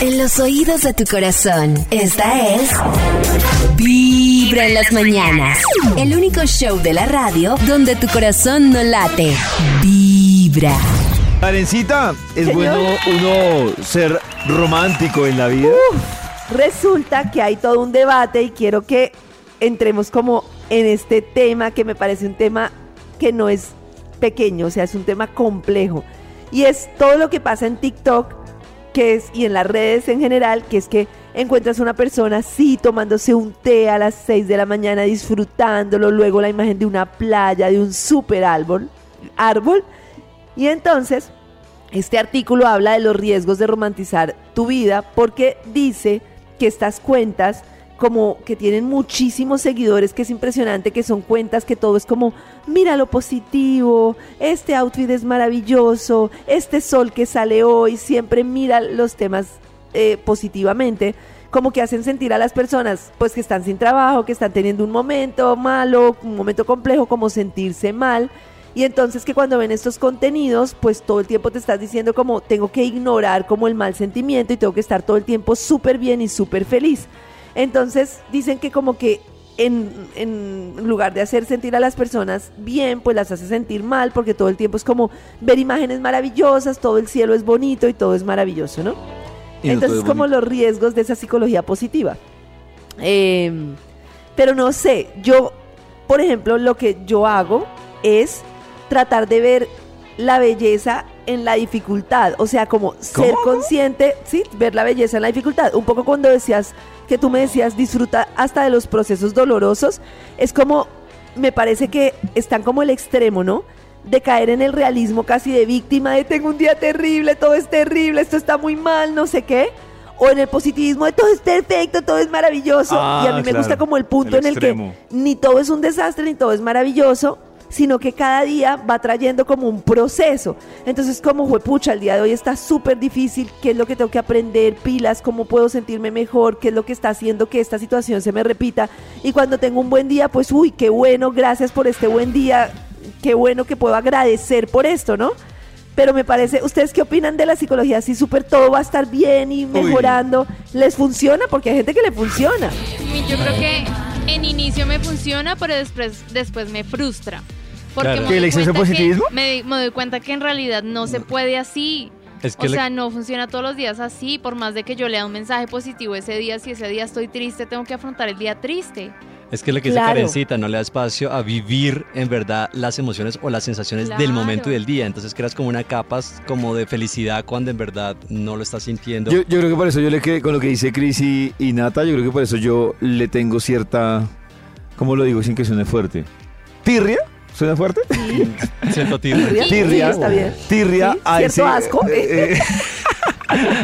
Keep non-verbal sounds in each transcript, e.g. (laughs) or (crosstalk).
En los oídos de tu corazón, esta es Vibra en las mañanas. El único show de la radio donde tu corazón no late. Vibra. Karencita, es Señor. bueno uno ser romántico en la vida. Resulta que hay todo un debate y quiero que entremos como en este tema que me parece un tema que no es pequeño, o sea, es un tema complejo. Y es todo lo que pasa en TikTok, que es, y en las redes en general, que es que encuentras una persona así tomándose un té a las 6 de la mañana, disfrutándolo, luego la imagen de una playa, de un super árbol, árbol, y entonces este artículo habla de los riesgos de romantizar tu vida porque dice que estas cuentas como que tienen muchísimos seguidores, que es impresionante, que son cuentas que todo es como, mira lo positivo, este outfit es maravilloso, este sol que sale hoy, siempre mira los temas eh, positivamente, como que hacen sentir a las personas pues que están sin trabajo, que están teniendo un momento malo, un momento complejo, como sentirse mal. Y entonces que cuando ven estos contenidos, pues todo el tiempo te estás diciendo como tengo que ignorar como el mal sentimiento y tengo que estar todo el tiempo súper bien y súper feliz. Entonces dicen que como que en, en lugar de hacer sentir a las personas bien, pues las hace sentir mal porque todo el tiempo es como ver imágenes maravillosas, todo el cielo es bonito y todo es maravilloso, ¿no? Y Entonces como los riesgos de esa psicología positiva. Eh, pero no sé, yo, por ejemplo, lo que yo hago es tratar de ver la belleza en la dificultad, o sea, como ser consciente, sí, ver la belleza en la dificultad. Un poco cuando decías que tú me decías disfruta hasta de los procesos dolorosos, es como me parece que están como el extremo, ¿no? De caer en el realismo casi de víctima, de tengo un día terrible, todo es terrible, esto está muy mal, no sé qué. O en el positivismo de todo es perfecto, todo es maravilloso. Ah, y a mí me gusta como el punto el en el extremo. que ni todo es un desastre, ni todo es maravilloso, sino que cada día va trayendo como un proceso. Entonces, como pucha, el día de hoy está súper difícil, qué es lo que tengo que aprender, pilas, cómo puedo sentirme mejor, qué es lo que está haciendo que esta situación se me repita. Y cuando tengo un buen día, pues, uy, qué bueno, gracias por este buen día, qué bueno que puedo agradecer por esto, ¿no? Pero me parece, ¿ustedes qué opinan de la psicología? Si súper todo va a estar bien y mejorando, ¿les funciona? Porque hay gente que le funciona. Yo creo que en inicio me funciona, pero después, después me frustra. Porque Claro. me ¿Que doy el exceso de cuenta que- positivismo? Me, me doy cuenta que en realidad no se puede así. Es que o le- sea, no funciona todos los días así. Por más de que yo lea un mensaje positivo ese día, si ese día estoy triste, tengo que afrontar el día triste. Es que lo que dice Claro. Karencita, no le da espacio a vivir en verdad las emociones o las sensaciones del Claro. momento y del día. Entonces creas como una capa como de felicidad cuando en verdad no lo estás sintiendo. Yo, yo creo que por eso yo le quedé con lo que dice Cris y, y Nata, yo creo que por eso yo le tengo cierta, ¿cómo lo digo sin que suene fuerte? ¿Tirria? ¿Suena fuerte? Siento ti. ¿Tirria? Tirria. Sí, está bien. Tirria Sí, a cierto ese asco. eh, eh,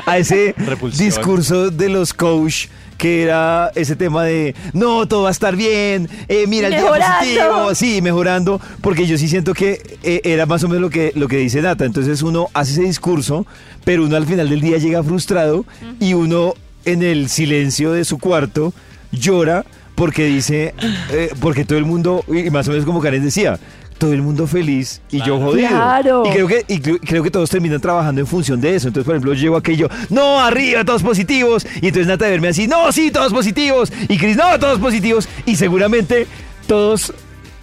(laughs) a ese Repulsión. discurso de los coach que era ese tema de no, todo va a estar bien, eh, mira el día positivo, sí, mejorando, porque yo sí siento que eh, era más o menos lo que, lo que dice Nata, entonces uno hace ese discurso, pero uno al final del día llega frustrado y uno en el silencio de su cuarto llora porque dice, eh, porque todo el mundo, y más o menos como Karen decía, todo el mundo feliz y yo jodido. Claro. Y creo que, y creo, que todos terminan trabajando en función de eso. Entonces, por ejemplo, llego aquello, no, arriba, todos positivos. Y entonces Nata de verme así, no, sí, todos positivos. Y Cris, no, todos positivos. Y seguramente todos,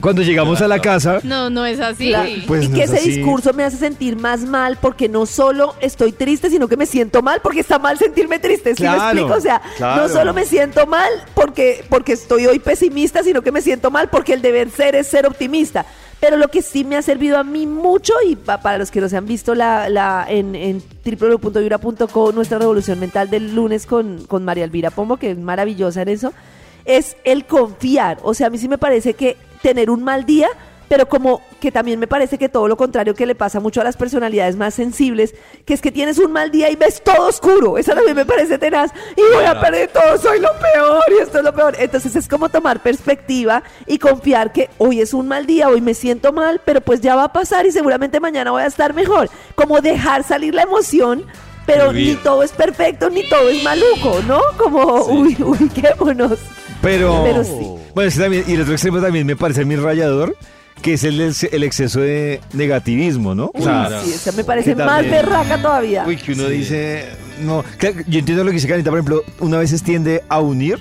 cuando llegamos a la casa, (laughs) No, no es así. Pues y no que es ese así. discurso me hace sentir más mal porque no solo estoy triste, sino que me siento mal porque está mal sentirme triste. ¿Sí me Claro, explico? O sea, claro. no solo me siento mal porque, porque estoy hoy pesimista, sino que me siento mal porque el deber ser es ser optimista. Pero lo que sí me ha servido a mí mucho, y pa- para los que no se han visto la, la, en, en www.vibra.co, nuestra revolución mental del lunes con, con María Elvira Pombo, que es maravillosa en eso, es el confiar. O sea, a mí sí me parece que tener un mal día, pero como que también me parece que todo lo contrario que le pasa mucho a las personalidades más sensibles, que es que tienes un mal día y ves todo oscuro. Esa también me parece tenaz. Y voy a perder todo, soy lo peor y esto es lo peor. Entonces es como tomar perspectiva y confiar que hoy es un mal día, hoy me siento mal, pero pues ya va a pasar y seguramente mañana voy a estar mejor. Como dejar salir la emoción. Pero ni todo es perfecto, ni todo es maluco, ¿no? Como, uy, uy, quémonos. pero. Pero sí. Bueno, que también, y el otro extremo también me parece mi rayador, que es el, el exceso de negativismo, ¿no? O sea, Claro. Sí, esa me parece que más también- berraca todavía. Uy, que uno Sí. dice, no. Claro, Yo entiendo lo que dice Carita, por ejemplo, una vez tiende a unir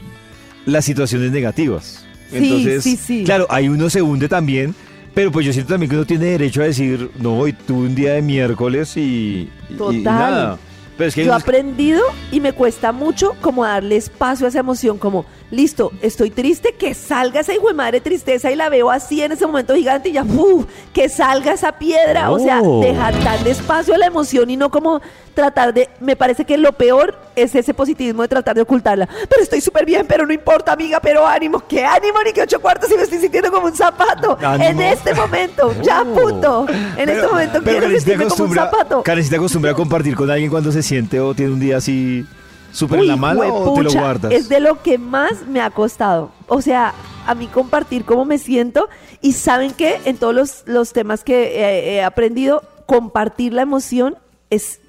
las situaciones negativas. Sí, Entonces, sí, sí. claro, ahí uno se hunde también, pero pues yo siento también que uno tiene derecho a decir, no, hoy tuve un día de miércoles y, y- y Total. nada. Pero es que Yo he unos- aprendido y me cuesta mucho como darle espacio a esa emoción, como, listo, estoy triste, que salga esa hijo de madre tristeza y la veo así en ese momento gigante y ya, ¡uf! que salga esa piedra. O sea, dejar darle espacio a la emoción y no como tratar de, me parece que lo peor es ese positivismo de tratar de ocultarla. Pero estoy súper bien, pero no importa, amiga, pero ánimo, ¿qué ánimo ni que ocho cuartos y me estoy sintiendo como un zapato? Ánimo. En este momento, (laughs) ya punto. En este momento quiero Karen, ¿sí te sentirme como un zapato. Karen, ¿sí te acostumbra a compartir con alguien cuando se siente o tiene un día así súper en la mala o te lo guardas? Es de lo que más me ha costado. O sea, a mí compartir cómo me siento y saben que en todos los, los temas que he aprendido, compartir la emoción es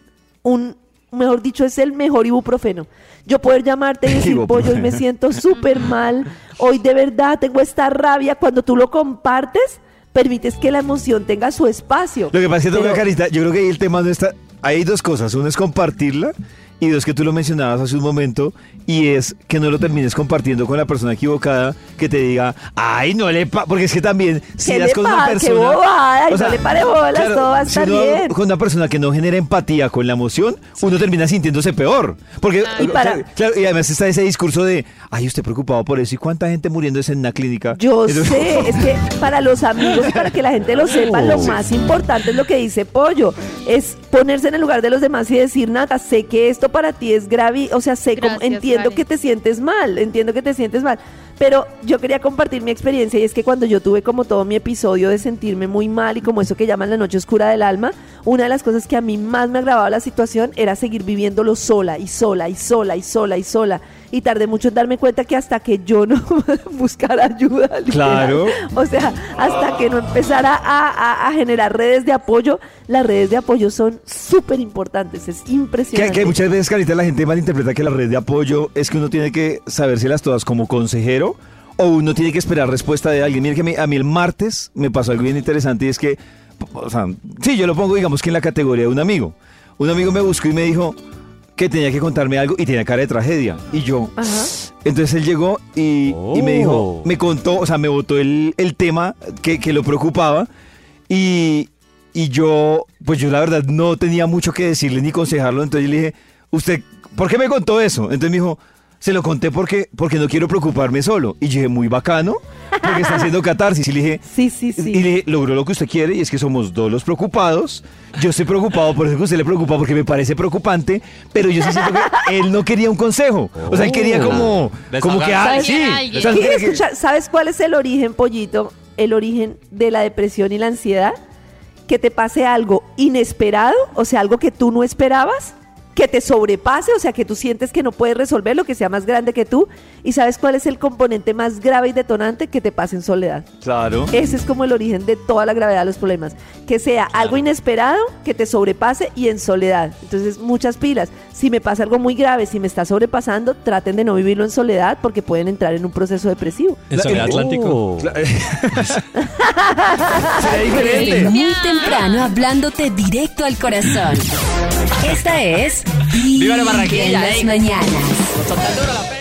un, mejor dicho, es el mejor ibuprofeno. Yo poder llamarte y decir, pollo, hoy me siento súper mal, hoy de verdad tengo esta rabia, cuando tú lo compartes, permites que la emoción tenga su espacio. Lo que pasa es que Pero- Carita, yo creo que ahí el tema no está. Hay dos cosas. Una es compartirla y dos que tú lo mencionabas hace un momento y es que no lo termines compartiendo con la persona equivocada que te diga, ay, no le pa porque es que también si ¿Qué das con una pasa? Qué persona, bobada, y no le pare bolas, todo va a si estar uno bien. con una persona que no genera empatía con la emoción, uno termina sintiéndose peor, porque Claro. Y para- claro, y además está ese discurso de, ay, usted preocupado por eso y cuánta gente muriéndose en una clínica. Yo Entonces- sé, es que para los amigos para que la gente lo sepa, lo (laughs) más importante es lo que dice Pollo, es ponerse en el lugar de los demás y decir, Nata, sé que esto para ti es grave, o sea, sé entiendo Karen. que te sientes mal, entiendo que te sientes mal, pero yo quería compartir mi experiencia y es que cuando yo tuve como todo mi episodio de sentirme muy mal y como eso que llaman la noche oscura del alma, una de las cosas que a mí más me agravaba la situación era seguir viviéndolo sola y sola y sola y sola y sola. Y tardé mucho en darme cuenta que hasta que yo no (laughs) buscara ayuda. (laughs) literal, Claro. o sea, hasta que no empezara a, a- a generar redes de apoyo, las redes de apoyo son súper importantes, es impresionante. que muchas veces, Carita, la gente malinterpreta que la red de apoyo es que uno tiene que sabérselas todas como consejero o uno tiene que esperar respuesta de alguien. Mire que a mí, a mí el martes me pasó algo bien interesante y es que, o sea, sí, yo lo pongo digamos que en la categoría de un amigo. Un amigo me buscó y me dijo que tenía que contarme algo y tenía cara de tragedia. Y yo, Ajá. entonces él llegó y, y me dijo, Oh. me contó, o sea, me botó el, el tema que, que lo preocupaba y, y yo, pues yo la verdad no tenía mucho que decirle ni aconsejarlo, entonces yo le dije, ¿usted por qué me contó eso? Entonces me dijo, se lo conté porque, porque no quiero preocuparme solo. Y yo dije, muy bacano, porque está haciendo catarsis. Y le dije, Sí, sí, sí. y le dije, logró lo que usted quiere y es que somos dos los preocupados. Yo estoy preocupado por eso que usted le preocupa porque me parece preocupante, pero yo sí siento que él no quería un consejo. O sea, él quería como, como que, ah, sí. O sea, ¿Sabes cuál es el origen, pollito? El origen de la depresión y la ansiedad. Que te pase algo inesperado, o sea, algo que tú no esperabas, que te sobrepase, o sea, que tú sientes que no puedes resolver lo que sea más grande que tú. ¿Y sabes cuál es el componente más grave y detonante? Que te pase en soledad. Claro. Ese es como el origen de toda la gravedad de los problemas. Que sea algo inesperado, que te sobrepase y en soledad. Entonces, muchas pilas. Si me pasa algo muy grave, si me está sobrepasando, traten de no vivirlo en soledad porque pueden entrar en un proceso depresivo. En Soledad Atlántico. Sería diferente. Desde muy temprano hablándote directo al corazón. Esta es ¡Viva la Vibra en Barranquilla, las mañanas. La